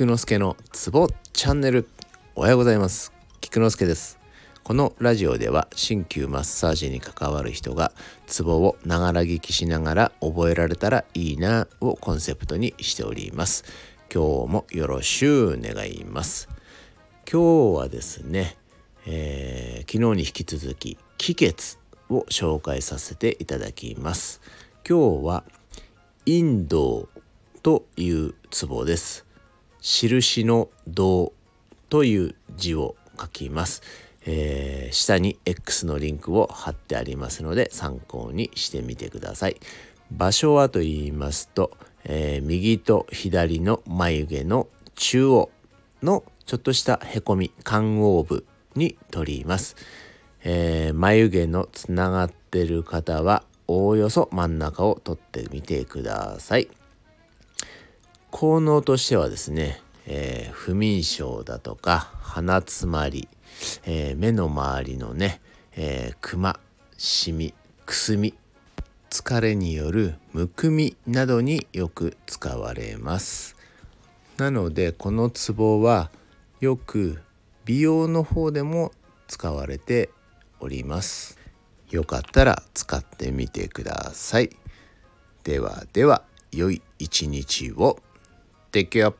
菊之助のツボチャンネル。おはようございます。菊之助です。このラジオでは鍼灸マッサージに関わる人がツボをながら聞きしながら覚えられたらいいなをコンセプトにしております。今日もよろしゅう願います。今日はですね、えー、昨日に引き続き気血を紹介させていただきます。今日はインドというツボです。印の銅という字を書きます、えー、下に X のリンクを貼ってありますので参考にしてみてください。場所はと言いますと、えー、右と左の眉毛の中央のちょっとしたへこみ肝黄部に取ります、えー、眉毛のつながってる方はおおよそ真ん中を取ってみてください。効能としてはですね、えー、不眠症だとか鼻つまり、えー、目の周りのね、えー、クマシミくすみ疲れによるむくみなどによく使われます。なのでこのツボはよく美容の方でも使われております。よかったら使ってみてください。ではでは良い一日を。Take care.